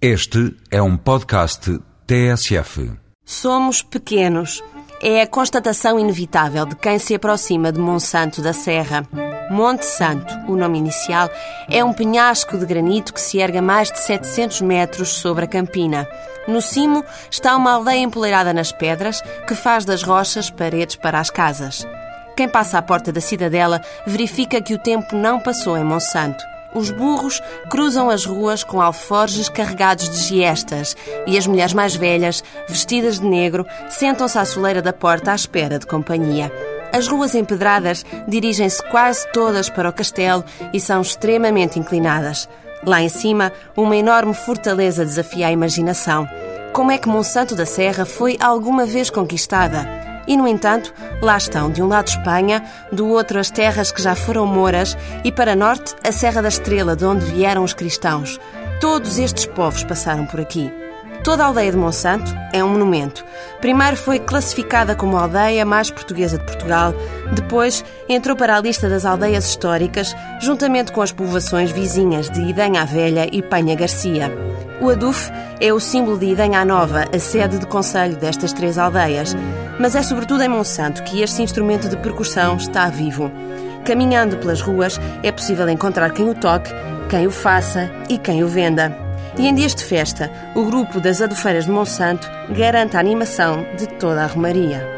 Este é um podcast TSF. Somos pequenos. É a constatação inevitável de quem se aproxima de Monsanto da Serra. Monte Santo, o nome inicial, é um penhasco de granito que se ergue a mais de 700 metros sobre a campina. No cimo está uma aldeia empoleirada nas pedras que faz das rochas paredes para as casas. Quem passa à porta da cidadela verifica que o tempo não passou em Monsanto. Os burros cruzam as ruas com alforjes carregados de giestas e as mulheres mais velhas, vestidas de negro, sentam-se à soleira da porta à espera de companhia. As ruas empedradas dirigem-se quase todas para o castelo e são extremamente inclinadas. Lá em cima, uma enorme fortaleza desafia a imaginação. Como é que Monsanto da Serra foi alguma vez conquistada? E, no entanto, lá estão, de um lado Espanha, do outro as terras que já foram moras e, para norte, a Serra da Estrela, de onde vieram os cristãos. Todos estes povos passaram por aqui. Toda a aldeia de Monsanto é um monumento. Primeiro foi classificada como a aldeia mais portuguesa de Portugal, depois entrou para a lista das aldeias históricas, juntamente com as povoações vizinhas de Idanha a Velha e Penha Garcia. O Aduf é o símbolo de Idanha Nova, a sede de conselho destas três aldeias, mas é sobretudo em Monsanto que este instrumento de percussão está vivo. Caminhando pelas ruas é possível encontrar quem o toque, quem o faça e quem o venda. E em dias de festa, o grupo das Adufeiras de Monsanto garante a animação de toda a Romaria.